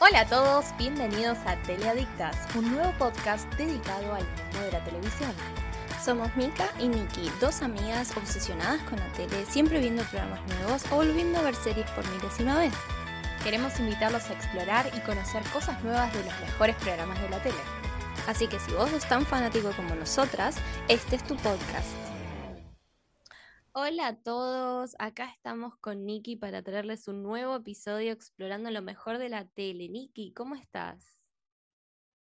Hola a todos, bienvenidos a Teleadictas, un nuevo podcast dedicado al mundo de la televisión. Somos Mika y Nikki, dos amigas obsesionadas con la tele, siempre viendo programas nuevos o volviendo a ver series por milésima vez. Queremos invitarlos a explorar y conocer cosas nuevas de los mejores programas de la tele. Así que si vos sos tan fanático como nosotras, este es tu podcast. Hola a todos, acá estamos con Nikki para traerles un nuevo episodio explorando lo mejor de la tele. Nikki, ¿cómo estás?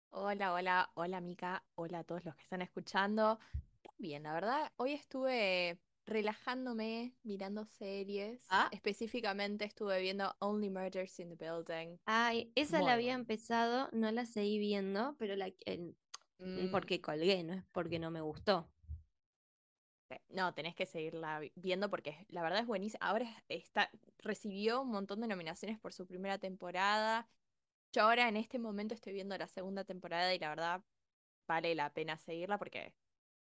Hola, hola, hola Mika, hola a todos los que están escuchando. Bien, la verdad, hoy estuve relajándome mirando series. Ah. Específicamente estuve viendo Only Murders in the Building. Ay, esa Muy la había empezado, no la seguí viendo, pero la en- Mm, porque colgué, no es porque no me gustó. No, tenés que seguirla vi- viendo porque la verdad es buenísima. Ahora es- está, recibió un montón de nominaciones por su primera temporada. Yo ahora en este momento estoy viendo la segunda temporada y la verdad vale la pena seguirla porque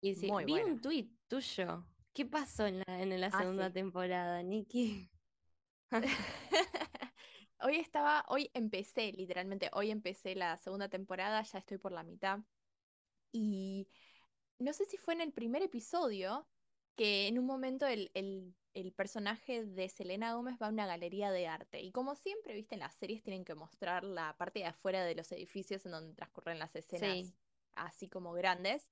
Y sí, Muy vi buena. un tuit tuyo. ¿Qué pasó en la, en la Ah, segunda sí. temporada, Nikki? Hoy estaba, hoy empecé, literalmente, hoy empecé la segunda temporada, ya estoy por la mitad. Y no sé si fue en el primer episodio que en un momento el, el- el personaje de Selena Gómez va a una galería de arte. Y como siempre, viste, en las series tienen que mostrar la parte de afuera de los edificios en donde transcurren las escenas Sí. así como grandes.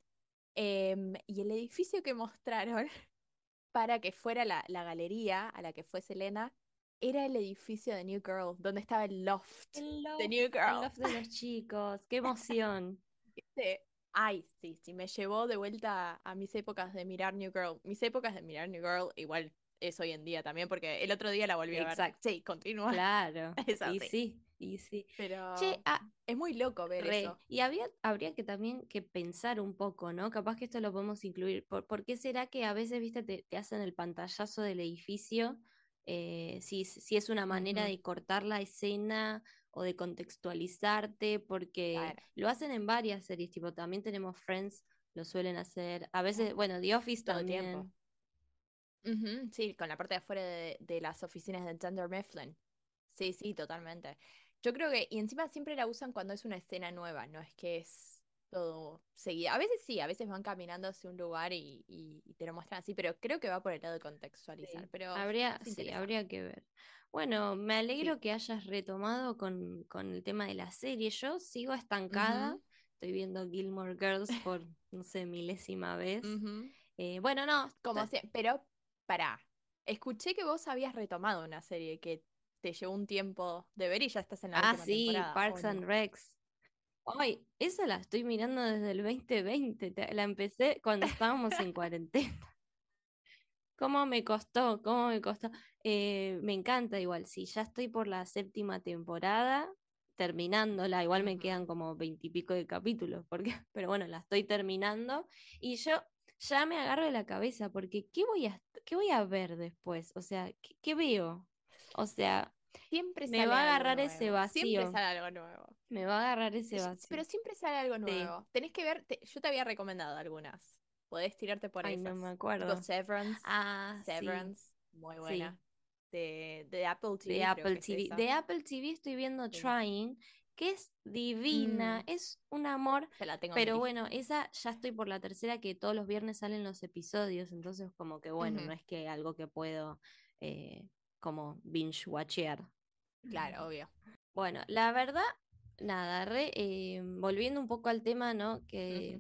Em, y el edificio que mostraron para que fuera la, la galería a la que fue Selena era el edificio de New Girl, donde estaba el loft El de loft, New el Girl. loft de los chicos, qué emoción. Ay, sí, sí, me llevó de vuelta a mis épocas de mirar New Girl. Mis épocas de mirar New Girl igual es hoy en día también, porque el otro día la volví a ver. Exacto. Sí, continúa. Claro. Es Y así. sí, y sí. Pero Che, ah, es muy loco ver re, eso. y había, habría que también que pensar un poco, ¿no? Capaz que esto lo podemos incluir. ¿Por, por qué será que a veces, viste, te, te hacen el pantallazo del edificio? Eh, si, si es una manera de cortar la escena o de contextualizarte, porque Claro. lo hacen en varias series, tipo, también tenemos Friends, lo suelen hacer. A veces, bueno, The Office Todo el también. tiempo. Sí, con la parte de afuera de, de las oficinas de Dunder Mifflin. Sí, sí, totalmente. Yo creo que, y encima siempre la usan cuando es una escena nueva, no es que es todo seguido. A veces sí, a veces van caminando hacia un lugar y, y- y te lo muestran así, pero creo que va por el lado de contextualizar. Sí, Pero habría, sí, habría que ver. Bueno, me alegro que hayas retomado con, con el tema de la serie. Yo sigo estancada. Estoy viendo Gilmore Girls por, no sé, milésima vez. Eh, bueno, no, Como ta- si, pero, pará. Escuché que vos habías retomado una serie que te llevó un tiempo de ver y ya estás en la Ah, última sí, temporada. ¿o Parks and no? Recs. Ay, esa la estoy mirando desde el 2020. te- La empecé cuando estábamos en cuarentena. ¿Cómo me costó? ¿Cómo me costó? Eh, me encanta igual, sí, ya estoy por la séptima temporada, terminándola, igual me quedan como veintipico de capítulos, porque, pero bueno, la estoy terminando y yo ya me agarro de la cabeza, porque ¿qué voy a, qué voy a ver después? O sea, ¿qué, qué veo? O sea, Siempre me sale va a algo agarrar ese nuevo. Siempre vacío, sale algo nuevo. me va a agarrar ese vacío. Pero siempre sale algo Sí. nuevo. Tenés que ver, te- yo te había recomendado algunas. Podés tirarte por esas. no me Tipo acuerdo. Severance. Ah, sí, Severance. Muy sí. De, de Apple TV. de Apple TV. De Apple TV estoy viendo Sí. Trying, que es divina, Mm, es un amor, se la tengo pero bueno, esa ya estoy por la tercera que todos los viernes salen los episodios, entonces como que bueno, no es que algo que puedo eh, como binge watchear. Claro, obvio. Bueno, la verdad, nada, re, eh, volviendo un poco al tema, ¿no? Que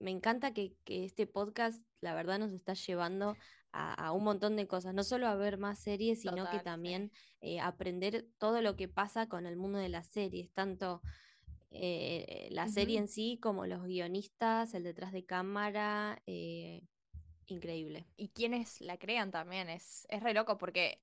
me encanta que, que este podcast, la verdad, nos está llevando a, a un montón de cosas, no solo a ver más series, sino que Total, sí. también eh, aprender todo lo que pasa con el mundo de las series, tanto eh, la serie en sí como los guionistas, el detrás de cámara, eh, increíble. Y quienes la crean también. Es, es re loco porque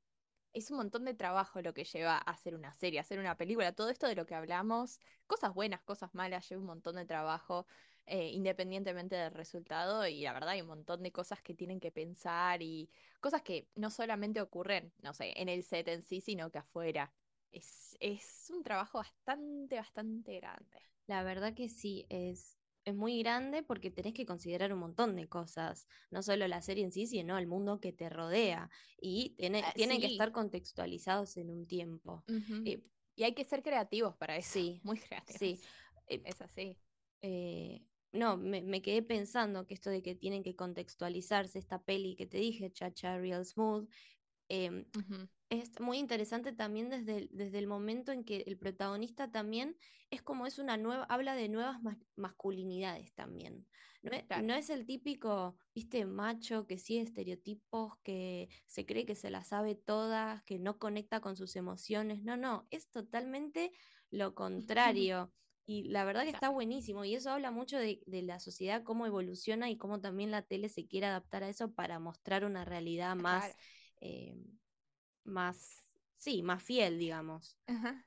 es un montón de trabajo lo que lleva a hacer una serie, a hacer una película. Todo esto de lo que hablamos, cosas buenas, cosas malas, lleva un montón de trabajo, eh, independientemente del resultado. Y la verdad hay un montón de cosas que tienen que pensar y cosas que no solamente ocurren, no sé, en el set en sí, sino que afuera. Es, es un trabajo bastante, bastante grande. La verdad que sí, es, es muy grande porque tenés que considerar un montón de cosas, no solo la serie en sí, sino el mundo que te rodea. Y tiene- Ah, tienen que sí. estar contextualizados en un tiempo. Ujú. Eh, Y hay que ser creativos para eso. Sí, Muy creativos. sí. Eh, Es así. eh, no, me, me quedé pensando que esto de que tienen que contextualizarse esta peli que te dije, Chacha Real Smooth, em, es muy interesante también desde el, desde el momento en que el protagonista también es como es una nueva, habla de nuevas mas- masculinidades también. No es, Claro. no es el típico, viste, macho que sigue estereotipos, que se cree que se las sabe todas, que no conecta con sus emociones. No, no, es totalmente lo contrario. Y la verdad que está buenísimo. Y eso habla mucho de, de la sociedad, cómo evoluciona y cómo también la tele se quiere adaptar a eso para mostrar una realidad más Claro. eh, más, sí, más fiel, digamos. Ajá.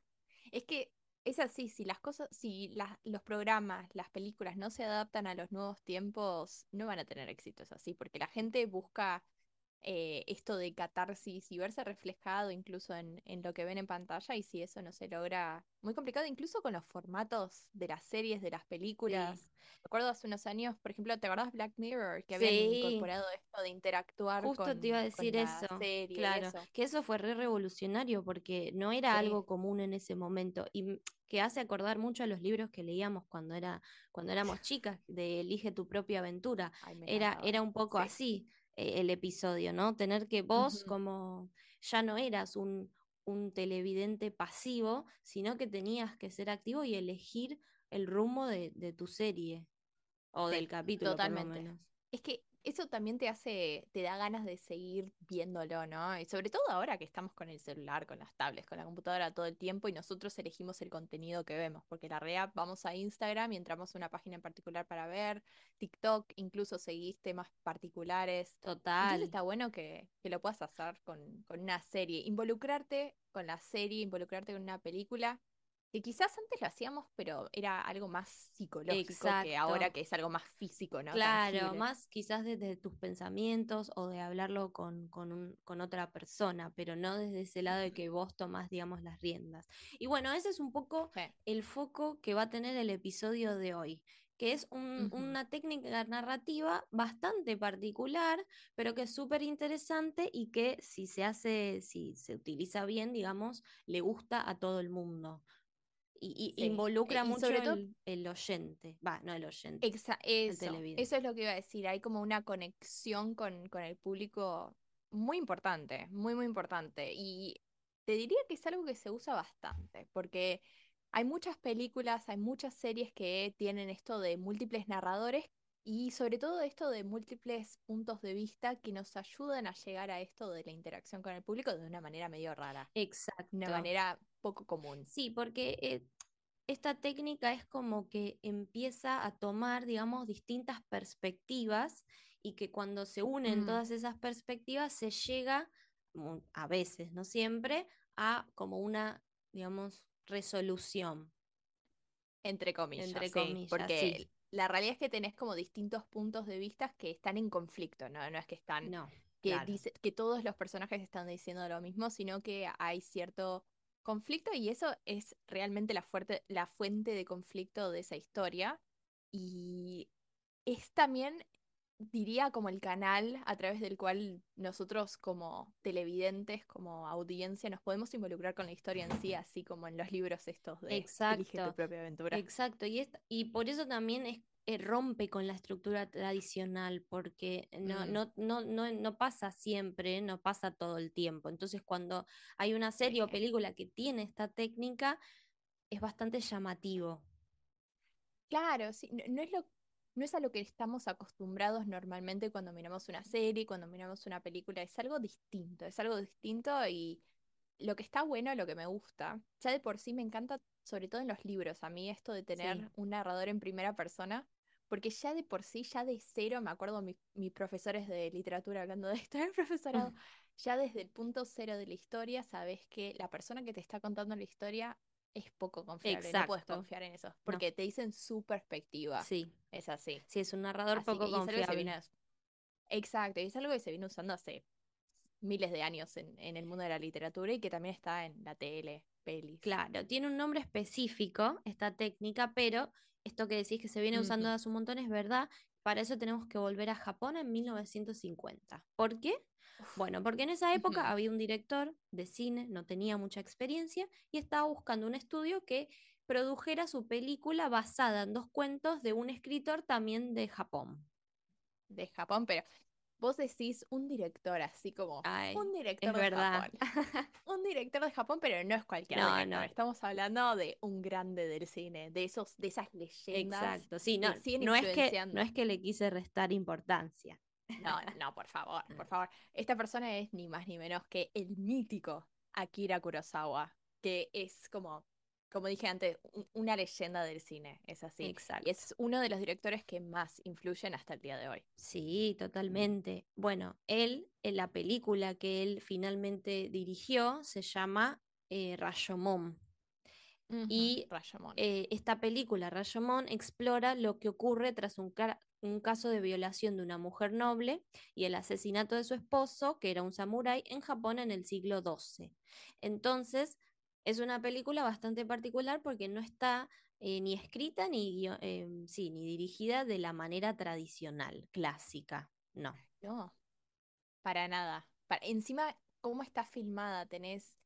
Es que es así, si las cosas, si las- los programas, las películas no se adaptan a los nuevos tiempos, no van a tener éxito, es así, porque la gente busca eh, esto de catarsis y verse reflejado incluso en, en lo que ven en pantalla, y si eso no se logra, muy complicado, incluso con los formatos de las series, de las películas. Recuerdo hace unos años, por ejemplo, ¿te acordás Black Mirror? Que habían Sí. incorporado esto de interactuar Justo con, te iba a decir eso, serie claro, eso. que eso fue re revolucionario porque no era Sí. algo común en ese momento y que hace acordar mucho a los libros que leíamos cuando era cuando éramos chicas de Elige tu propia aventura. Ay, Era era un poco Sí. así eh, el episodio, ¿no? Tener que vos como ya no eras un un televidente pasivo, sino que tenías que ser activo y elegir el rumbo de, de tu serie o del capítulo por lo totalmente. menos. Es que eso también te hace, te da ganas de seguir viéndolo, ¿no? Y sobre todo ahora que estamos con el celular, con las tablets, con la computadora todo el tiempo y nosotros elegimos el contenido que vemos, porque la realidad vamos a Instagram y entramos a una página en particular para ver, TikTok, incluso seguís temas particulares. Entonces Total. está bueno que, que lo puedas hacer con, con una serie, involucrarte con la serie, involucrarte con una película, que quizás antes lo hacíamos, pero era algo más psicológico que ahora que es algo más físico, ¿no? Claro, Tangible. más quizás desde tus pensamientos o de hablarlo con, con, un- con otra persona, pero no desde ese lado de que vos tomás, digamos, las riendas. Y bueno, ese es un poco Sí. el foco que va a tener el episodio de hoy, que es un- una técnica narrativa bastante particular, pero que es súper interesante y que si se hace, si se utiliza bien, digamos, le gusta a todo el mundo. Y, y Sí. involucra E- mucho sobre todo- el, el oyente, va, no el oyente. Exa- eso, eso es lo que iba a decir. Hay como una conexión con, con el público muy importante, muy, muy importante. Y te diría que es algo que se usa bastante, porque hay muchas películas, hay muchas series que tienen esto de múltiples narradores y sobre todo esto de múltiples puntos de vista que nos ayudan a llegar a esto de la interacción con el público de una manera medio rara, Exacto. de una manera poco común. Sí, porque eh, esta técnica es como que empieza a tomar, digamos, distintas perspectivas y que cuando se unen Mm. todas esas perspectivas se llega, a veces, no siempre, a como una, digamos, resolución. Entre comillas, Entre sí, comillas, porque sí. la realidad es que tenés como distintos puntos de vista que están en conflicto, ¿no? No es que están, No, que claro. dice, que todos los personajes están diciendo lo mismo, sino que hay cierto conflicto y eso es realmente la fuerte, la fuente de conflicto de esa historia. Y es también, diría, como el canal a través del cual nosotros como televidentes, como audiencia, nos podemos involucrar con la historia en sí, así como en los libros estos de Elige tu Exacto. propia aventura. Exacto, y, es- y por eso también es, eh, rompe con la estructura tradicional, porque no, Mm. no, no, no, no pasa siempre, no pasa todo el tiempo. Entonces, cuando hay una serie o película que tiene esta técnica, es bastante llamativo. Claro, sí, no, no es lo, no es a lo que estamos acostumbrados normalmente cuando miramos una serie, cuando miramos una película, es algo distinto, es algo distinto y lo que está bueno, lo que me gusta, ya de por sí me encanta, sobre todo en los libros, a mí esto de tener Sí. un narrador en primera persona, porque ya de por sí, ya de cero, me acuerdo mi- mis profesores de literatura hablando de esto en el profesorado, ya desde el punto cero de la historia, sabes que la persona que te está contando la historia es poco confiable, no puedes Exacto. confiar en eso, porque te dicen su perspectiva. Sí, Es así. sí, es un narrador Así poco que, confiable. viene- Exacto, y es algo que se viene usando hace miles de años en, en el mundo de la literatura y que también está en la tele, pelis. Claro, tiene un nombre específico esta técnica, pero esto que decís que se viene usando hace un montón es verdad. Para eso tenemos que volver a Japón en 1950. ¿Por qué? Bueno, porque en esa época había un director de cine, no tenía mucha experiencia y estaba buscando un estudio que produjera su película basada en dos cuentos de un escritor también de Japón. De Japón, pero vos decís un director así como Ay, un director de verdad. Japón. Un director de Japón, pero no es cualquier No, director. no. Estamos hablando de un grande del cine, de esos, de esas leyendas Exacto, sí, no, no es que, no es que le quise restar importancia. No, no, por favor, por favor. Esta persona es ni más ni menos que el mítico Akira Kurosawa, que es como, como dije antes, un- una leyenda del cine, es así. Exacto. Y es uno de los directores que más influyen hasta el día de hoy. Sí, totalmente. Bueno, él, en la película que él finalmente dirigió, se llama eh, Rashomon. Y Rashomon. eh, esta película, Rashomon, explora lo que ocurre tras un, un caso de violación de una mujer noble y el asesinato de su esposo, que era un samurái, en Japón en el siglo XII. Entonces, es una película bastante particular porque no está eh, ni escrita ni, em, sí, ni dirigida de la manera tradicional, clásica. No. No, para nada. Encima, cómo está filmada, tenés.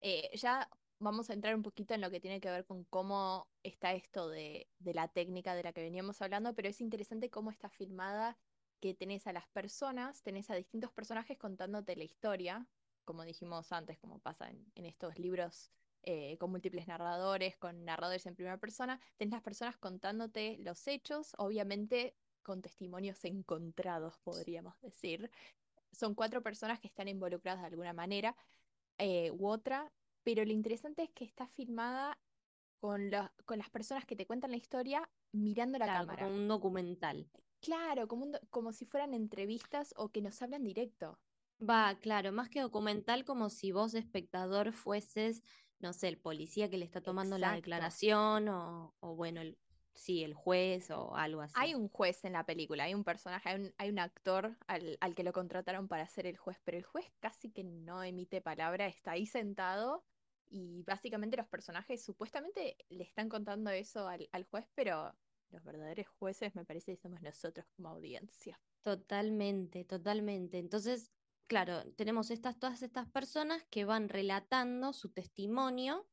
eh, ya vamos a entrar un poquito en lo que tiene que ver con cómo está esto de, de la técnica de la que veníamos hablando, pero es interesante cómo está filmada, que tenés a las personas, tenés a distintos personajes contándote la historia, como dijimos antes, como pasa en, en estos libros eh, con múltiples narradores, con narradores en primera persona, tenés las personas contándote los hechos, obviamente con testimonios encontrados, podríamos decir. Son cuatro personas que están involucradas de alguna manera eh, u otra, pero lo interesante es que está filmada con, con las personas que te cuentan la historia mirando la Claro, cámara. como un documental. Claro, como, un como si fueran entrevistas o que nos hablan directo. Va, claro, más que documental, como si vos, espectador, fueses, no sé, el policía que le está tomando la declaración o, o bueno, el, sí, el juez o algo así. Hay un juez en la película, hay un personaje, hay un, hay un actor al, al que lo contrataron para ser el juez, pero el juez casi que no emite palabra, está ahí sentado y básicamente los personajes supuestamente le están contando eso al, al juez, pero los verdaderos jueces me parece que somos nosotros como audiencia. Totalmente, totalmente. Entonces, claro, tenemos estas, todas estas personas que van relatando su testimonio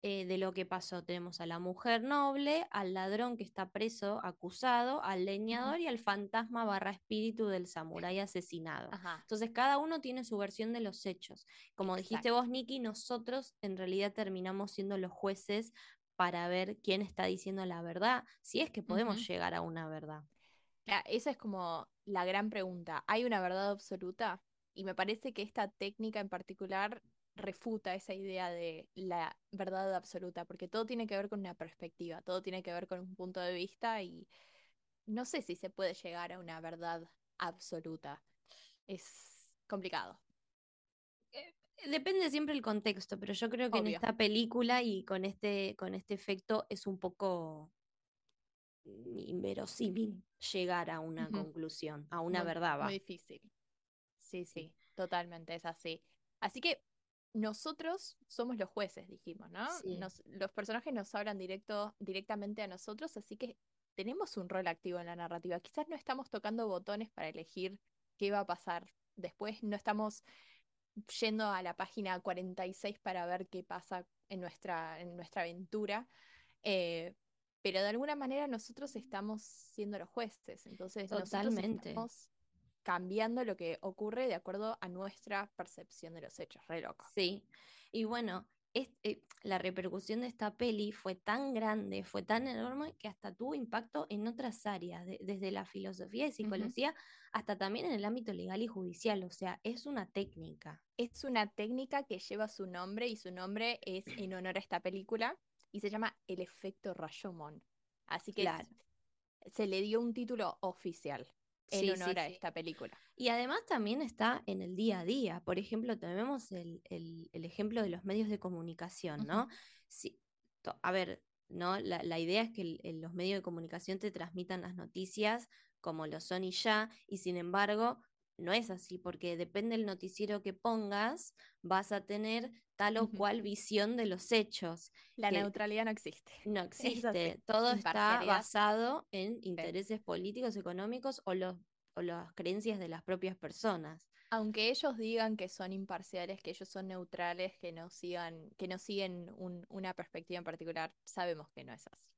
eh, de lo que pasó. Tenemos a la mujer noble, al ladrón que está preso, acusado, al leñador y al fantasma barra espíritu del samurái asesinado. Ajá, Entonces, cada uno tiene su versión de los hechos. Como dijiste vos, Nikki, nosotros en realidad terminamos siendo los jueces para ver quién está diciendo la verdad, si es que podemos llegar a una verdad. Esa es como la gran pregunta. ¿Hay una verdad absoluta? Y me parece que esta técnica en particular refuta esa idea de la verdad absoluta, porque todo tiene que ver con una perspectiva, todo tiene que ver con un punto de vista y no sé si se puede llegar a una verdad absoluta. Es complicado. Depende siempre el contexto, pero yo creo que en esta película y con este, con este efecto es un poco inverosímil llegar a una conclusión, a una Muy- verdad, va. Muy difícil. Sí, sí, totalmente, es así. Así que nosotros somos los jueces, dijimos, ¿no? Sí. Nos- los personajes nos hablan directo, directamente a nosotros, así que tenemos un rol activo en la narrativa. Quizás no estamos tocando botones para elegir qué va a pasar después, no estamos yendo a la página 46 para ver qué pasa en nuestra, en nuestra aventura. eh, pero de alguna manera nosotros estamos siendo los jueces, entonces nosotros Totalmente. estamos cambiando lo que ocurre de acuerdo a nuestra percepción de los hechos. Re loco. Sí. Y bueno, eh, la repercusión de esta peli fue tan grande, fue tan enorme que hasta tuvo impacto en otras áreas, de- desde la filosofía y psicología hasta también en el ámbito legal y judicial. O sea, es una técnica. Es una técnica que lleva su nombre y su nombre es en honor a esta película y se llama el efecto Rashomon. Así que Claro. se le dio un título oficial en Sí, sí, honor a sí. esta película. Y además también está en el día a día. Por ejemplo, tenemos el, el- el ejemplo de los medios de comunicación, ¿no? To- a ver, ¿no? La, la idea es que el- los medios de comunicación te transmitan las noticias como lo son y ya, y sin embargo, no es así, porque depende del noticiero que pongas, vas a tener tal o cual visión de los hechos. La neutralidad no existe. No existe. Todo está basado en intereses políticos, económicos o, los, o las creencias de las propias personas. Aunque ellos digan que son imparciales, que ellos son neutrales, que no sigan, que no siguen un- una perspectiva en particular, sabemos que no es así.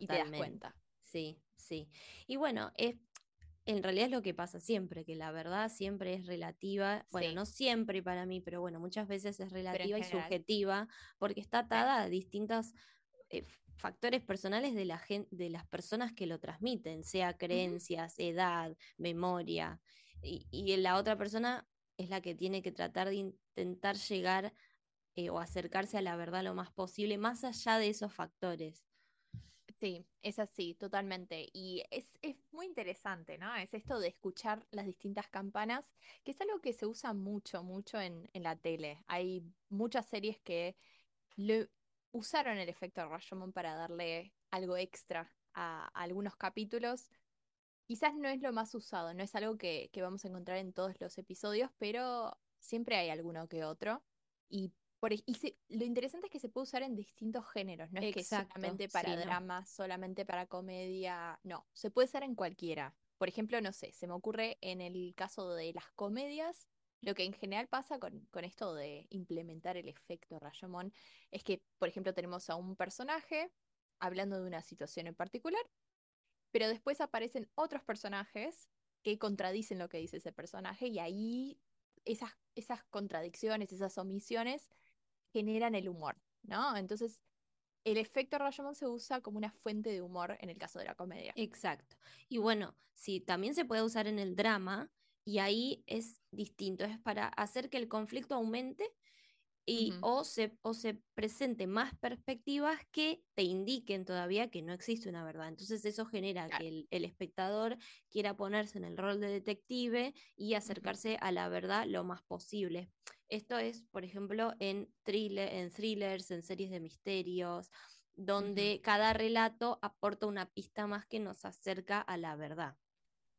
Y te das Totalmente. cuenta. Sí, sí. Y bueno, es, en realidad es lo que pasa siempre, que la verdad siempre es relativa, bueno, Sí. no siempre para mí, pero bueno, muchas veces es relativa y subjetiva, porque está atada a distintos eh, factores personales de la de las personas que lo transmiten, sea creencias, edad, memoria, y, y la otra persona es la que tiene que tratar de intentar llegar eh, o acercarse a la verdad lo más posible, más allá de esos factores. Sí, es así, totalmente. Y es, es muy interesante, ¿no? Es esto de escuchar las distintas campanas, que es algo que se usa mucho, mucho en, en la tele. Hay muchas series que lo, usaron el efecto Rashomon para darle algo extra a, a algunos capítulos. Quizás no es lo más usado, no es algo que, que vamos a encontrar en todos los episodios, pero siempre hay alguno que otro. Y, por, y se- lo interesante es que se puede usar en distintos géneros, no es que Exacto, solamente para sí, no. drama, solamente para comedia, no, se puede usar en cualquiera. Por ejemplo, no sé, se me ocurre en el caso de las comedias, lo que en general pasa con, con esto de implementar el efecto Rashomon es que, por ejemplo, tenemos a un personaje hablando de una situación en particular pero después aparecen otros personajes que contradicen lo que dice ese personaje y ahí esas, esas contradicciones, esas omisiones generan el humor, ¿no? Entonces, el efecto Rashomon se usa como una fuente de humor en el caso de la comedia. Exacto. Y bueno, sí, también se puede usar en el drama y ahí es distinto, es para hacer que el conflicto aumente y o se, o se presente más perspectivas que te indiquen todavía que no existe una verdad. Entonces eso genera Claro. que el, el espectador quiera ponerse en el rol de detective y acercarse a la verdad lo más posible. Esto es, por ejemplo, en, thriller, en thrillers, en series de misterios, donde cada relato aporta una pista más que nos acerca a la verdad.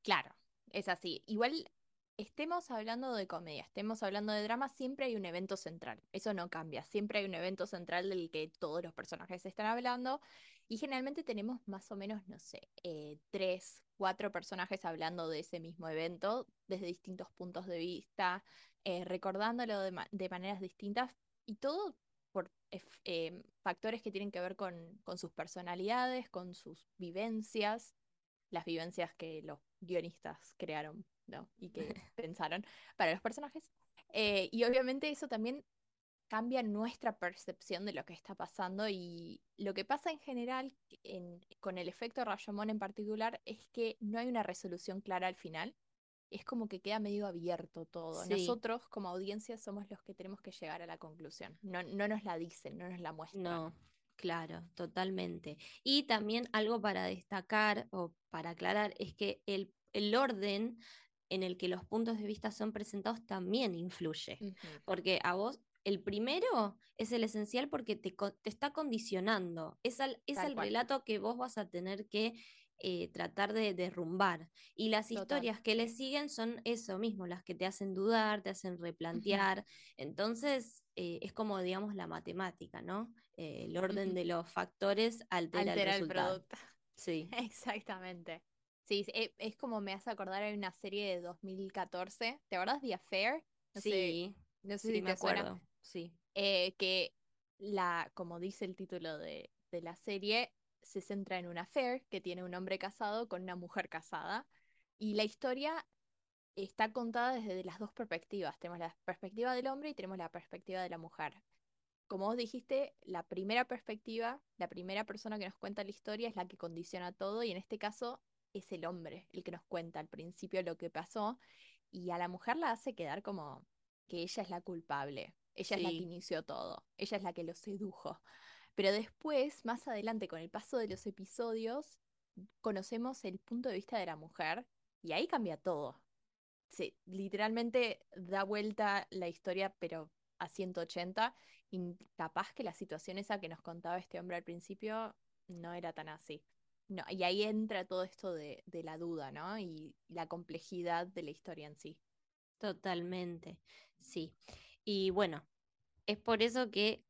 Claro, es así. Igual estemos hablando de comedia, estemos hablando de drama, siempre hay un evento central. Eso no cambia. Siempre hay un evento central del que todos los personajes están hablando. Y generalmente tenemos más o menos, no sé, eh, tres, cuatro personajes hablando de ese mismo evento desde distintos puntos de vista, eh, recordándolo de, ma- de maneras distintas y todo por ef- eh, factores que tienen que ver con, con sus personalidades, con sus vivencias las vivencias que los guionistas crearon, ¿no? Y que pensaron para los personajes. Eh, y obviamente eso también cambia nuestra percepción de lo que está pasando y lo que pasa en general en- con el efecto Rashomon en particular es que no hay una resolución clara al final. Es como que queda medio abierto todo. Sí. Nosotros como audiencia somos los que tenemos que llegar a la conclusión. No, no nos la dicen, no nos la muestran. No, claro, totalmente. Y también algo para destacar o para aclarar es que el, el orden en el que los puntos de vista son presentados también influye. Porque a vos, el primero es el esencial porque te, te está condicionando. Es, al- es el relato que vos vas a tener que eh, tratar de derrumbar. Y las Total, historias que le siguen son eso mismo, las que te hacen dudar, te hacen replantear. Entonces, eh, es como, digamos, la matemática, ¿no? Eh, el orden de los factores altera, Altera el producto. Sí. Exactamente. Sí, es, e- es como me hace acordar, hay una serie de 2014, ¿te acuerdas? The Affair, no sé, sí, no sé sí, si me te suena, acuerdo. Sí. que la, como dice el título de, de la serie, se centra en una affair que tiene un hombre casado con una mujer casada y la historia está contada desde las dos perspectivas. Tenemos la perspectiva del hombre y tenemos la perspectiva de la mujer. Como vos dijiste, la primera perspectiva, la primera persona que nos cuenta la historia es la que condiciona todo y en este caso es el hombre el que nos cuenta al principio lo que pasó y a la mujer la hace quedar como que ella es la culpable, ella es la que inició todo, ella es la que lo sedujo. Pero después, más adelante, con el paso de los episodios, conocemos el punto de vista de la mujer y ahí cambia todo. Se, literalmente da vuelta la historia, pero a 180, y capaz que la situación esa que nos contaba este hombre al principio no era tan así. No, y ahí entra todo esto de, de la duda, ¿no? Y la complejidad de la historia en sí. Totalmente, sí. Y bueno, es por eso que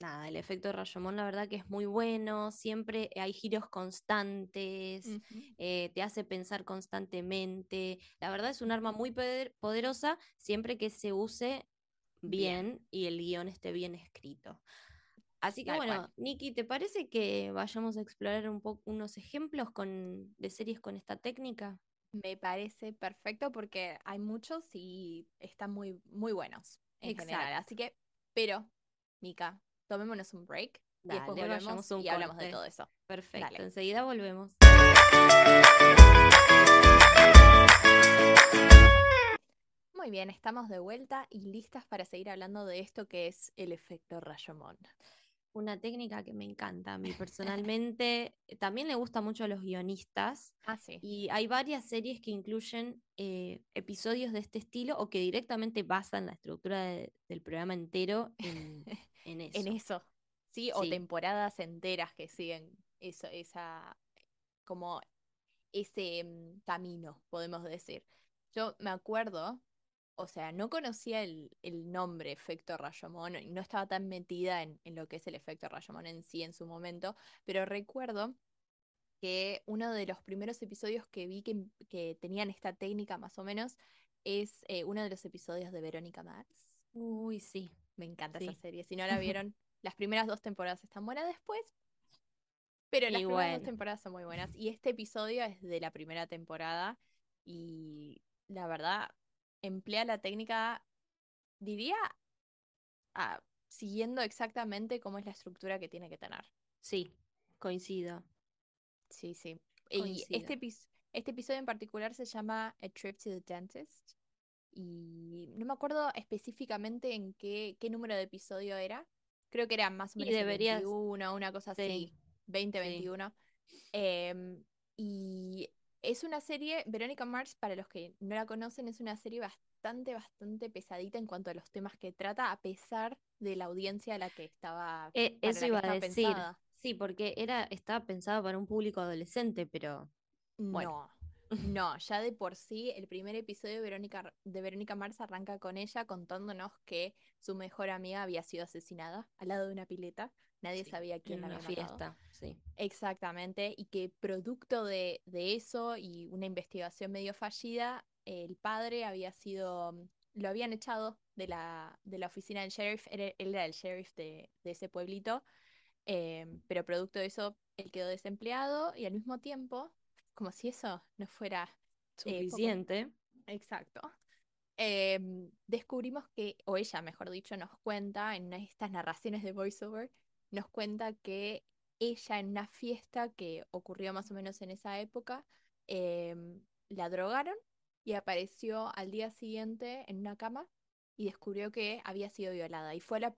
nada, el efecto Rayomón la verdad que es muy bueno, siempre hay giros constantes, eh, te hace pensar constantemente. La verdad es un arma muy poder- poderosa siempre que se use Bien. bien, y el guion esté bien escrito. Así que Tal bueno, cual. Nikki, ¿te parece que vayamos a explorar un poco unos ejemplos con, de series con esta técnica? Me parece perfecto porque hay muchos y están muy, muy buenos en general. Así que, pero, Mica, tomémonos un break y después volvemos un y hablamos de todo eso. Perfecto, Dale. enseguida volvemos. Muy bien, estamos de vuelta y listas para seguir hablando de esto que es el efecto Rayomón. Una técnica que me encanta a mí personalmente. También le gusta mucho a los guionistas Ah, sí. y hay varias series que incluyen eh, episodios de este estilo o que directamente basan la estructura de- del programa entero en, en eso. En eso, ¿sí? O Sí. temporadas enteras que siguen eso, esa, como ese mm, camino, podemos decir. Yo me acuerdo, o sea, no conocía el, el nombre efecto Rayomón y no estaba tan metida en, en lo que es el efecto Rayomón en sí en su momento, pero recuerdo que uno de los primeros episodios que vi que, que tenían esta técnica más o menos es eh, uno de los episodios de Verónica Mars. Uy, sí. Me encanta Sí. esa serie. Si no la vieron, las primeras dos temporadas están buenas después. Pero las Y primeras dos temporadas son muy buenas. Y este episodio es de la primera temporada. Y la verdad, emplea la técnica, diría, ah, siguiendo exactamente cómo es la estructura que tiene que tener. Sí, coincido. Sí, sí. Y este, este episodio en particular se llama A Trip to the Dentist. Y no me acuerdo específicamente en qué, qué número de episodio era. Creo que era más o menos el deberías- 21, una cosa así. Sí, 20, sí. 21. Em, y es una serie, Verónica Mars, para los que no la conocen, es una serie bastante, bastante pesadita en cuanto a los temas que trata, a pesar de la audiencia a la que estaba, Eh, para eso que iba a decir. pensada. Sí, porque era, estaba pensado para un público adolescente, pero Bueno. No, no, ya de por sí el primer episodio de Verónica, de Verónica Mars arranca con ella contándonos que su mejor amiga había sido asesinada al lado de una pileta. Nadie Sí, sabía quién en la una había matado. fiesta, sí. Exactamente, y que producto de, de eso y una investigación medio fallida, el padre había sido, mm, lo habían echado de la, de la oficina del sheriff, era- él era el sheriff de, de ese pueblito, eh, pero producto de eso él quedó desempleado y al mismo tiempo, como si eso no fuera eh, Suficiente. Exacto. Em, descubrimos que, o ella, mejor dicho, nos cuenta en estas narraciones de voiceover, nos cuenta que ella en una fiesta que ocurrió más o menos en esa época, em, la drogaron y apareció al día siguiente en una cama y descubrió que había sido violada. Y fue la,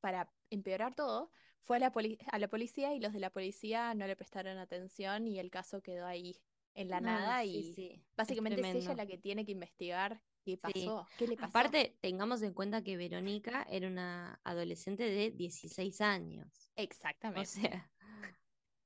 para empeorar todo, fue a la, a la policía y los de la policía no le prestaron atención y el caso quedó ahí en la No, nada sí, y sí, Básicamente es, ella la que tiene que investigar qué Sí. pasó, qué le pasó. Aparte, tengamos en cuenta que Verónica era una adolescente de 16 años. O Exactamente. sea,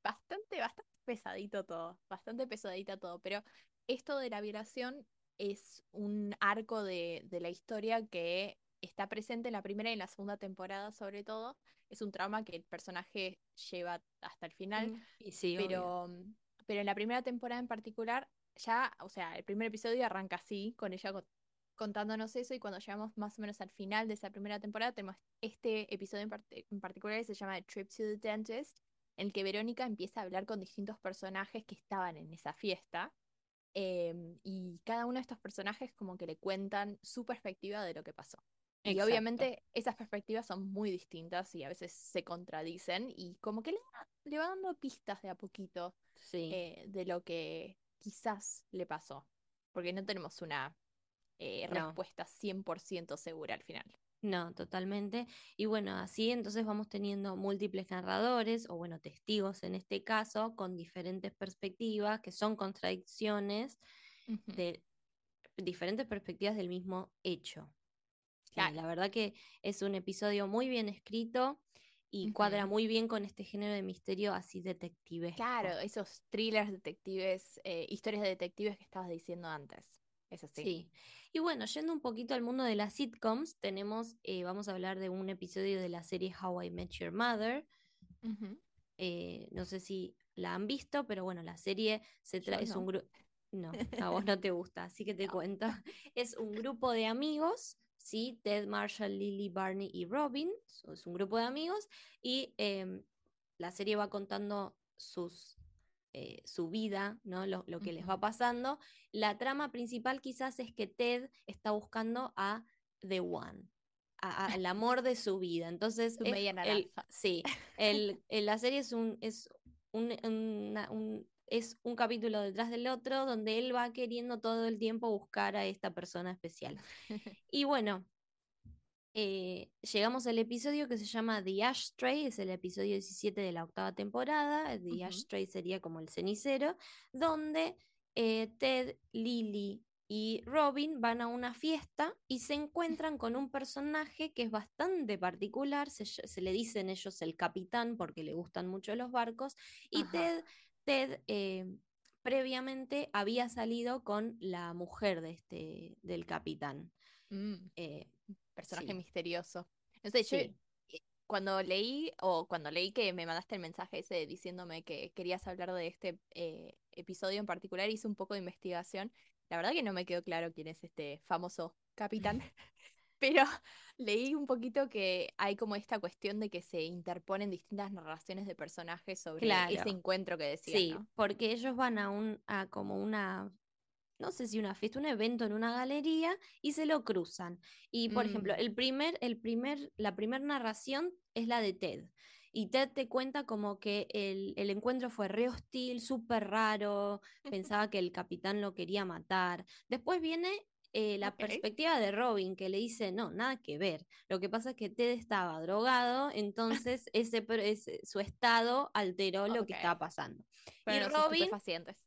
Bastante, bastante pesadito todo, bastante pesadita todo, pero esto de la violación es un arco de, de la historia que está presente en la primera y en la segunda temporada sobre todo. Es un trauma que el personaje lleva hasta el final. mm, y sí, pero, mm, pero en la primera temporada en particular, ya, o sea, el primer episodio arranca así, con ella co- contándonos eso, y cuando llegamos más o menos al final de esa primera temporada, tenemos este episodio en particular que se llama The Trip to the Dentist, en el que Verónica empieza a hablar con distintos personajes que estaban en esa fiesta. em, y cada uno de estos personajes como que le cuentan su perspectiva de lo que pasó. Y obviamente esas perspectivas son muy distintas y a veces se contradicen y como que le, va- le va dando pistas de a poquito Sí. eh, de lo que quizás le pasó. Porque no tenemos una eh, No. respuesta 100% segura al final. No, totalmente. Y bueno, así entonces vamos teniendo múltiples narradores, o bueno, testigos en este caso, con diferentes perspectivas, que son contradicciones de diferentes perspectivas del mismo hecho. Claro. la verdad que es un episodio muy bien escrito y cuadra muy bien con este género de misterio así detectivesco. Claro, esos thrillers detectives, eh, historias de detectives que estabas diciendo antes. Eso sí. Sí. Y bueno, yendo un poquito al mundo de las sitcoms, tenemos, eh, vamos a hablar de un episodio de la serie How I Met Your Mother. Eh, no sé si la han visto, pero bueno, la serie se Yo tra- es un grupo. No, a vos no te gusta, así que te No. cuento. Es un grupo de amigos, ¿sí? Ted, Marshall, Lily, Barney y Robin. Es un grupo de amigos. Y em, la serie va contando sus, eh, su vida, ¿no? Lo, lo que les va pasando. La trama principal quizás es que Ted está buscando a The One. al amor de su vida. Entonces, Su es media el- sí, el, el- la serie es un, es un, una- un- es un capítulo detrás del otro donde él va queriendo todo el tiempo buscar a esta persona especial. Y bueno, eh, llegamos al episodio que se llama The Ashtray, es el episodio 17 de la octava temporada. The. Ashtray sería como el cenicero, donde eh, Ted, Lily y Robin van a una fiesta y se encuentran con un personaje que es bastante particular. Se, le dicen ellos el capitán porque le gustan mucho los barcos. Y Ajá. Ted, Ted eh, previamente había salido con la mujer de este, del capitán. Mm, Eh, personaje sí. misterioso. No sé, yo Sí. eh, cuando leí, o cuando leí que me mandaste el mensaje ese diciéndome que querías hablar de este eh, episodio en particular, hice un poco de investigación. La verdad que no me quedó claro quién es este famoso capitán, pero leí un poquito que hay como esta cuestión de que se interponen distintas narraciones de personajes sobre ese encuentro que decías, Sí, ¿no? porque ellos van a un, a como una, no sé si una fiesta, un evento en una galería y se lo cruzan. Y por ejemplo, Mm. el primer, el primer, la primera narración es la de Ted. Y Ted te cuenta como que el, el encuentro fue re hostil, súper raro, pensaba que el capitán lo quería matar. Después viene eh, la perspectiva de Robin, que le dice, no, nada que ver. Lo que pasa es que Ted estaba drogado, entonces ese, ese- su estado alteró lo que estaba pasando. Y Robin.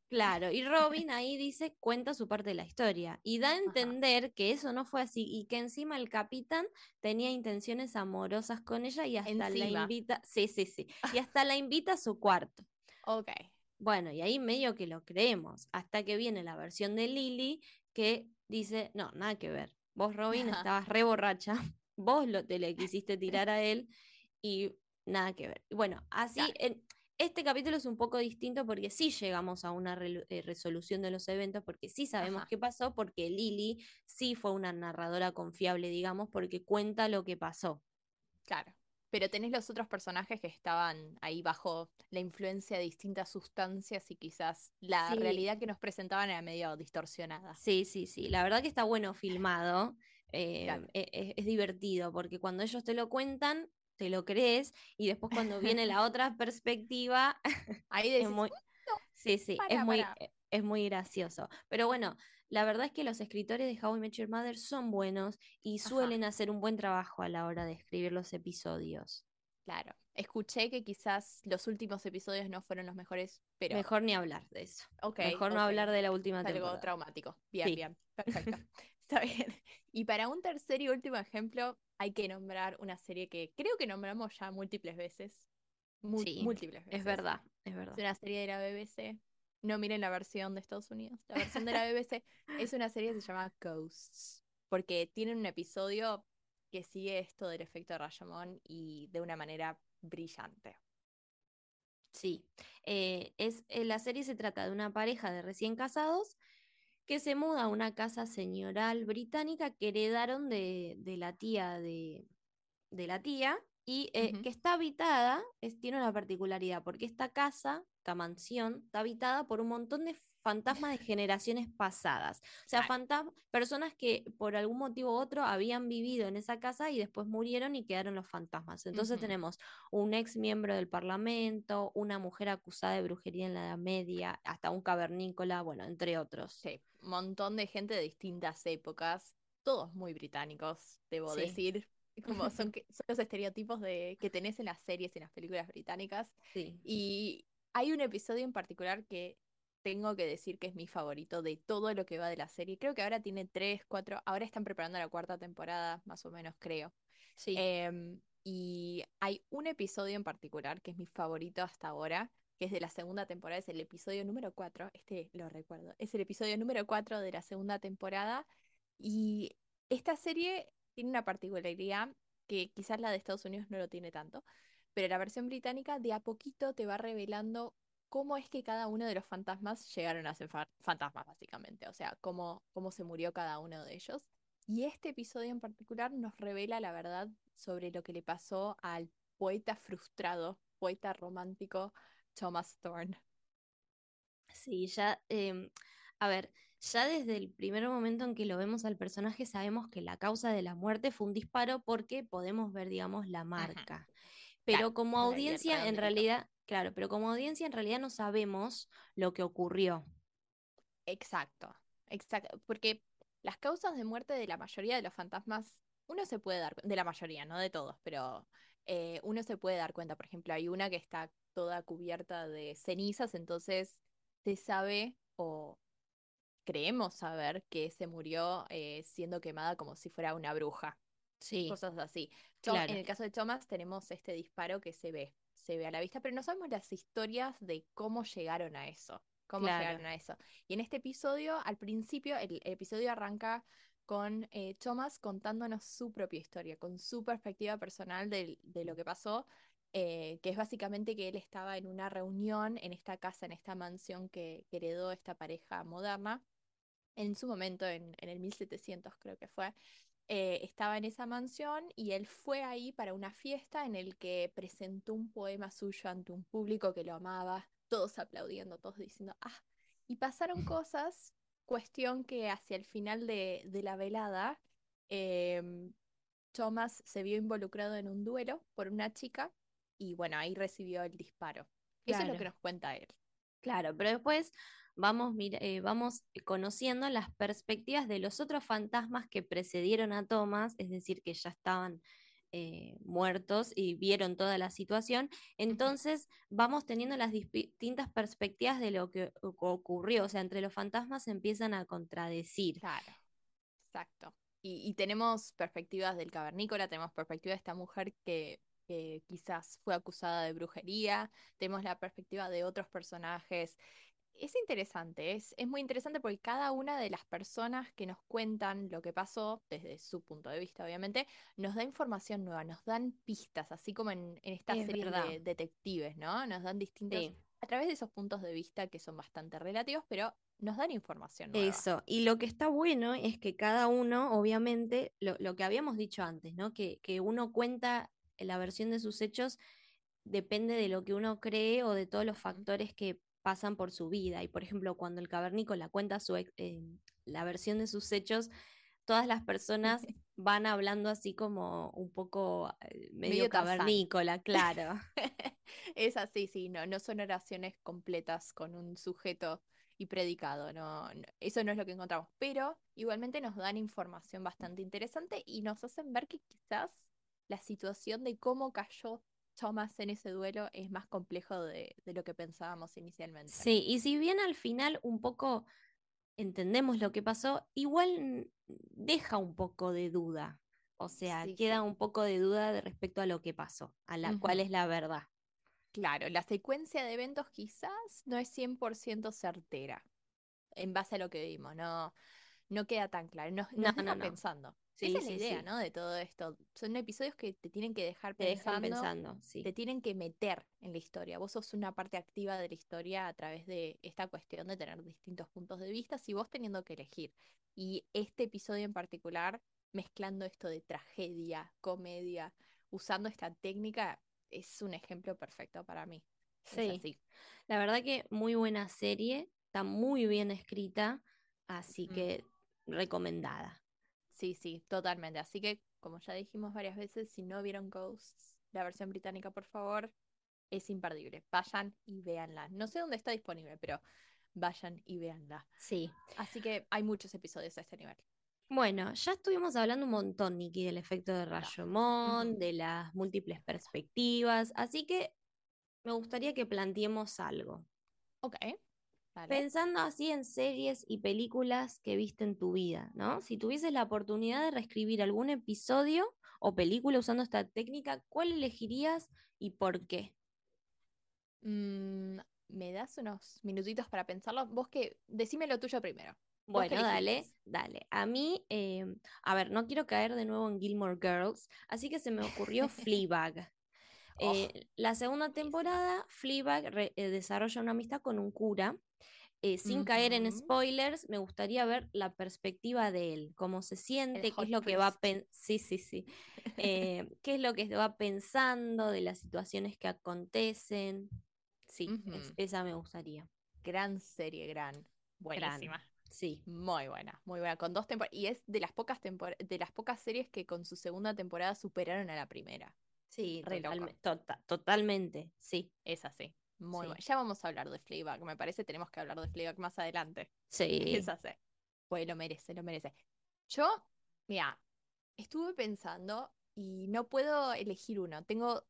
Claro, y Robin ahí dice, cuenta su parte de la historia y da a entender que eso no fue así y que encima el capitán tenía intenciones amorosas con ella y hasta la invita, sí, sí, sí, y hasta la invita a su cuarto. Ok. Bueno, y ahí medio que lo creemos, hasta que viene la versión de Lily que dice, no, nada que ver, vos Robin estabas re borracha, vos lo, te le quisiste tirar a él y nada que ver. Bueno, así, Claro. en- este capítulo es un poco distinto porque sí llegamos a una eh, resolución de los eventos, porque sí sabemos Ajá. qué pasó, porque Lily sí fue una narradora confiable, digamos, porque cuenta lo que pasó. Claro. Pero tenés los otros personajes que estaban ahí bajo la influencia de distintas sustancias y quizás la Sí. realidad que nos presentaban era medio distorsionada. Sí, sí, sí. La verdad que está bueno filmado. eh, Claro. e- e- es, divertido porque cuando ellos te lo cuentan, te lo crees y después cuando viene la otra perspectiva, Ahí es muy, "Mm, sí, sí, es muy, para". e- es muy gracioso. Pero bueno, la verdad es que los escritores de How I Met Your Mother son buenos y Ajá. suelen hacer un buen trabajo a la hora de escribir los episodios. claro. Escuché que quizás los últimos episodios no fueron los mejores, pero Mejor ni hablar de eso. ok, Mejor no hablar de la última Es algo temporada. traumático. Bien, Sí. bien. Perfecto. Está bien. Y para un tercer y último ejemplo, hay que nombrar una serie que creo que nombramos ya múltiples veces. Sí, múltiples veces. Es verdad, es Es verdad. una serie de la BBC. No miren la versión de Estados Unidos. La versión de la BBC es una serie que se llama Ghosts. Porque tienen un episodio que sigue esto del efecto Rashomon y de una manera brillante. Sí, eh, es, eh, la serie se trata de una pareja de recién casados que se muda a una casa señoral británica que heredaron de, de la tía de, de la tía y eh, que está habitada, es, tiene una particularidad, porque esta casa, esta mansión, está habitada por un montón de fantasmas de generaciones pasadas. O sea, Claro. fantas- personas que por algún motivo u otro habían vivido en esa casa y después murieron y quedaron los fantasmas. Entonces tenemos un ex miembro del Parlamento, una mujer acusada de brujería en la Edad Media, hasta un cavernícola, bueno, entre otros. Sí, un montón de gente de distintas épocas, todos muy británicos, debo Sí. decir. Como son, que- son los estereotipos de, que tenés en las series y en las películas británicas. Sí. Y hay un episodio en particular que tengo que decir que es mi favorito de todo lo que va de la serie. Creo que ahora tiene tres, cuatro, ahora están preparando la cuarta temporada, más o menos, creo. Sí. Em, y hay un episodio en particular que es mi favorito hasta ahora, que es de la segunda temporada, es el episodio número 4, este lo recuerdo, es el episodio número 4 de la segunda temporada y esta serie tiene una particularidad que quizás la de Estados Unidos no lo tiene tanto, pero la versión británica de a poquito te va revelando cómo es que cada uno de los fantasmas llegaron a ser fantasmas, básicamente, o sea, cómo, cómo se murió cada uno de ellos. Y este episodio en particular nos revela la verdad sobre lo que le pasó al poeta frustrado, poeta romántico Thomas Thorne. Sí, ya, em, a ver, ya desde el primer momento en que lo vemos al personaje sabemos que la causa de la muerte fue un disparo porque podemos ver, digamos, la marca. Pero como audiencia, en realidad, claro, pero como audiencia en realidad no sabemos lo que ocurrió. Exacto, exacto, porque las causas de muerte de la mayoría de los fantasmas, uno se puede dar, de la mayoría, no de todos, pero eh, uno se puede dar cuenta. Por ejemplo, hay una que está toda cubierta de cenizas, entonces se sabe o creemos saber que se murió eh, siendo quemada como si fuera una bruja. Sí. Cosas así. En el caso de Thomas tenemos este disparo que se ve, se ve a la vista, pero no sabemos las historias de cómo llegaron a eso. Cómo llegaron a eso. Y en este episodio, al principio, el, episodio arranca con eh, Thomas contándonos su propia historia, con su perspectiva personal de, de lo que pasó, eh, que es básicamente que él estaba en una reunión en esta casa, en esta mansión que, heredó esta pareja moderna, en su momento, en, el 1700 creo que fue, eh, estaba en esa mansión y él fue ahí para una fiesta en el que presentó un poema suyo ante un público que lo amaba, todos aplaudiendo, todos diciendo, ah, y pasaron cosas, cuestión que hacia el final de, la velada, em, Thomas se vio involucrado en un duelo por una chica y bueno, ahí recibió el disparo. Eso es lo que nos cuenta él. Claro, pero después vamos, eh, vamos conociendo las perspectivas de los otros fantasmas que precedieron a Thomas, es decir, que ya estaban eh, muertos y vieron toda la situación. Entonces vamos teniendo las distintas perspectivas de lo que ocurrió, o sea, entre los fantasmas se empiezan a contradecir. Claro, exacto. Y, y tenemos perspectivas del cavernícola, tenemos perspectiva de esta mujer que que quizás fue acusada de brujería, tenemos la perspectiva de otros personajes. Es interesante, es, es muy interesante porque cada una de las personas que nos cuentan lo que pasó, desde su punto de vista obviamente, nos da información nueva, nos dan pistas, así como en, en esta serie de detectives, ¿no? Nos dan distintos, a través de esos puntos de vista que son bastante relativos, pero nos dan información. Nueva. Eso, y lo que está bueno es que cada uno, obviamente, lo, lo que habíamos dicho antes, ¿no? Que, que uno cuenta la versión de sus hechos depende de lo que uno cree o de todos los factores que pasan por su vida. Y por ejemplo, cuando el cavernícola cuenta su, eh, la versión de sus hechos, todas las personas van hablando así como un poco eh, medio, cavernícola, claro. es así, sí, no, no son oraciones completas con un sujeto y predicado, no, eso no es lo que encontramos, pero igualmente nos dan información bastante interesante y nos hacen ver que quizás la situación de cómo cayó Thomas en ese duelo es más complejo de, lo que pensábamos inicialmente. Sí, y si bien al final un poco entendemos lo que pasó, igual deja un poco de duda. O sea, queda un poco de duda de respecto a lo que pasó, a la cual es la verdad. Claro, la secuencia de eventos quizás no es 100% certera en base a lo que vimos, no, no queda tan claro, nos, no, deja pensando. Esa es la idea, ¿no? De todo esto. Son episodios que te tienen que dejar pensando, te tienen que meter en la historia. Vos sos una parte activa de la historia a través de esta cuestión de tener distintos puntos de vista y vos teniendo que elegir. Y este episodio en particular, mezclando esto de tragedia, comedia, usando esta técnica, es un ejemplo perfecto para mí. Sí. La verdad que muy buena serie, está muy bien escrita, así que recomendada. Sí, sí, totalmente. Así que, como ya dijimos varias veces, si no vieron Ghosts, la versión británica, por favor, es imperdible. Vayan y véanla. No sé dónde está disponible, pero vayan y véanla. Sí. Así que hay muchos episodios a este nivel. Bueno, ya estuvimos hablando un montón, Nikki, del efecto de Rayomón, de las múltiples perspectivas, así que me gustaría que planteemos algo. Ok. Pensando así en series y películas que viste en tu vida, ¿no? Si tuvieses la oportunidad de reescribir algún episodio o película usando esta técnica, ¿cuál elegirías y por qué? Mm, ¿Me das unos minutitos para pensarlo? Vos que, decime lo tuyo primero. Bueno, dale, dale. A mí, eh, a ver, no quiero caer de nuevo en Gilmore Girls, así que se me ocurrió Fleabag. Oh, Eh, la segunda temporada, Fleabag re- eh, desarrolla una amistad con un cura. Eh, sin caer en spoilers, me gustaría ver la perspectiva de él, cómo se siente, qué es lo que va sí, sí, sí, Eh, qué es lo que va pensando de las situaciones que acontecen. Sí, es- esa me gustaría. Gran serie, gran. Gran. Buenísima. Sí, Muy buena, muy buena. Con dos temporadas. Y es de las pocas tempor- de las pocas series que con su segunda temporada superaron a la primera. sí, totalme- tota- totalmente, sí, Es así. Muy Sí. buena. Ya vamos a hablar de Fleabag. Me parece tenemos que hablar de Fleabag más adelante. sí. Es. Pues lo merece, lo merece. Yo, mira, estuve pensando y no puedo elegir uno. Tengo,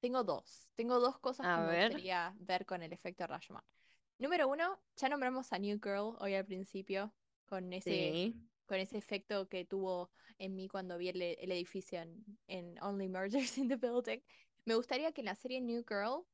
tengo dos. Tengo dos cosas A que me gustaría ver con el efecto Rashomon. Número uno, ya nombramos a New Girl hoy al principio, con ese, Sí. con ese efecto que tuvo en mí cuando vi el, el edificio en, en Only Murders in the Building. Me gustaría que en la serie New Girl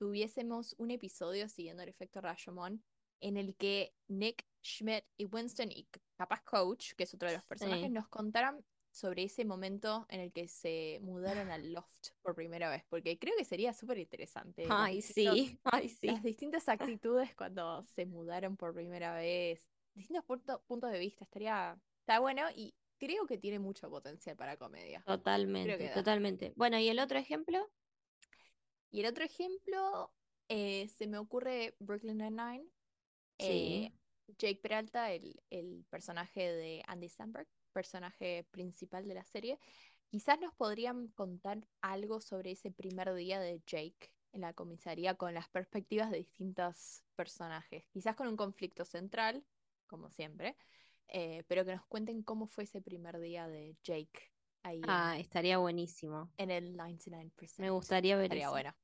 tuviésemos un episodio siguiendo el efecto Rashomon en el que Nick, Schmidt y Winston y capaz Coach, que es otro de los personajes, Sí. nos contaran sobre ese momento en el que se mudaron al loft por primera vez, porque creo que sería súper interesante. Ay, sí, ay, sí. Las distintas actitudes cuando se mudaron por primera vez, distintos punto- puntos de vista, estaría, está bueno y creo que tiene mucho potencial para comedia. Totalmente, totalmente. Bueno, ¿y el otro ejemplo? Y el otro ejemplo, eh, se me ocurre Brooklyn Nine-Nine. Sí. Eh, Jake Peralta, el, el personaje de Andy Samberg, personaje principal de la serie, quizás nos podrían contar algo sobre ese primer día de Jake en la comisaría con las perspectivas de distintos personajes, quizás con un conflicto central, como siempre, eh, pero que nos cuenten cómo fue ese primer día de Jake ahí Ah, estaría buenísimo. en, el 99%. Me gustaría ver Estaría eso. bueno.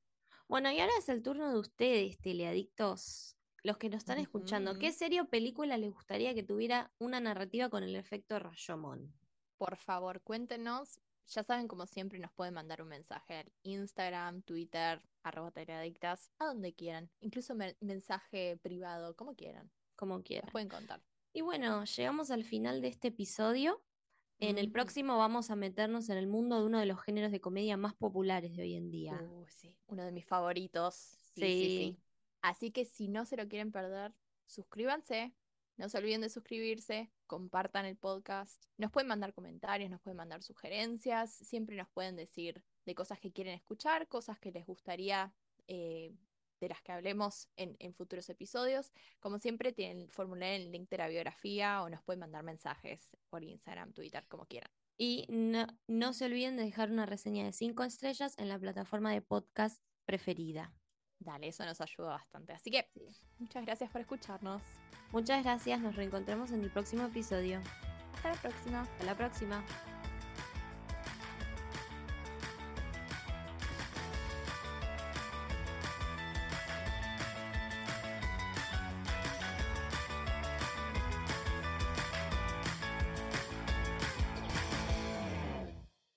Bueno, y ahora es el turno de ustedes, teleadictos, los que nos están escuchando. ¿Qué serie o película les gustaría que tuviera una narrativa con el efecto Rashomon? Por favor, cuéntenos. Ya saben, como siempre, nos pueden mandar un mensaje al Instagram, Twitter, arroba teleadictas, a donde quieran. Incluso me- mensaje privado, como quieran. Como Nos quieran. pueden contar. Y bueno, llegamos al final de este episodio. En el Ujú. próximo vamos a meternos en el mundo de uno de los géneros de comedia más populares de hoy en día. Uh, sí, uno de mis favoritos. Sí, sí, sí. Sí. Así que si no se lo quieren perder, suscríbanse. No se olviden de suscribirse, compartan el podcast. Nos pueden mandar comentarios, nos pueden mandar sugerencias. Siempre nos pueden decir de cosas que quieren escuchar, cosas que les gustaría eh, de las que hablemos en, en futuros episodios. Como siempre, tienen el formulario en el link de la biografía o nos pueden mandar mensajes por Instagram, Twitter, como quieran. Y no, no se olviden de dejar una reseña de 5 estrellas en la plataforma de podcast preferida. Dale, eso nos ayuda bastante. Así que muchas gracias por escucharnos. Muchas gracias, nos reencontramos en el próximo episodio. Hasta la próxima. Hasta la próxima.